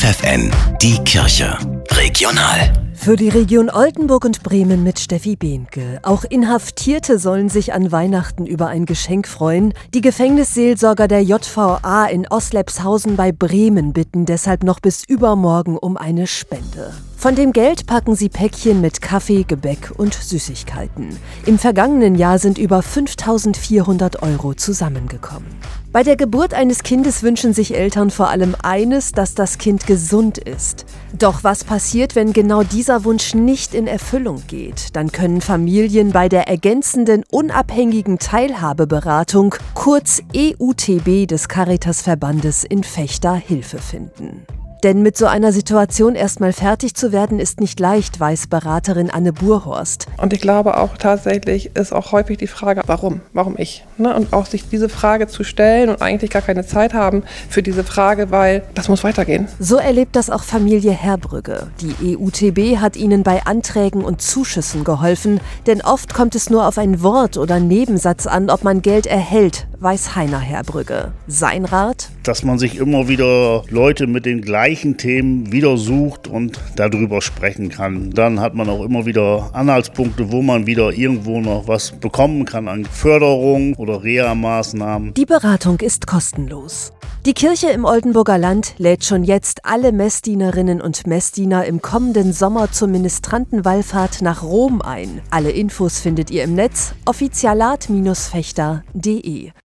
FFN, die Kirche. Regional. Für die Region Oldenburg und Bremen mit Steffi Behnke. Auch Inhaftierte sollen sich an Weihnachten über ein Geschenk freuen. Die Gefängnisseelsorger der JVA in Oslepshausen bei Bremen bitten deshalb noch bis übermorgen um eine Spende. Von dem Geld packen sie Päckchen mit Kaffee, Gebäck und Süßigkeiten. Im vergangenen Jahr sind über 5400 Euro zusammengekommen. Bei der Geburt eines Kindes wünschen sich Eltern vor allem eines, dass das Kind gesund ist. Doch was passiert, wenn genau dieser Wunsch nicht in Erfüllung geht? Dann können Familien bei der ergänzenden unabhängigen Teilhabeberatung, kurz EUTB des Caritas-Verbandes in Fechter, Hilfe finden. Denn mit so einer Situation erstmal fertig zu werden, ist nicht leicht, weiß Beraterin Anne Burhorst. Und ich glaube auch tatsächlich ist auch häufig die Frage, warum? Warum ich? Ne? Und auch sich diese Frage zu stellen und eigentlich gar keine Zeit haben für diese Frage, weil das muss weitergehen. So erlebt das auch Familie Herbrügge. Die EUTB hat ihnen bei Anträgen und Zuschüssen geholfen, denn oft kommt es nur auf ein Wort oder Nebensatz an, ob man Geld erhält, weiß Heiner Herbrügge. Sein Rat? Dass man sich immer wieder Leute mit den gleichen Themen wieder sucht und darüber sprechen kann. Dann hat man auch immer wieder Anhaltspunkte, wo man wieder irgendwo noch was bekommen kann an Förderung oder Reha-Maßnahmen. Die Beratung ist kostenlos. Die Kirche im Oldenburger Land lädt schon jetzt alle Messdienerinnen und Messdiener im kommenden Sommer zur Ministrantenwallfahrt nach Rom ein. Alle Infos findet ihr im Netz offizialat-fechter.de.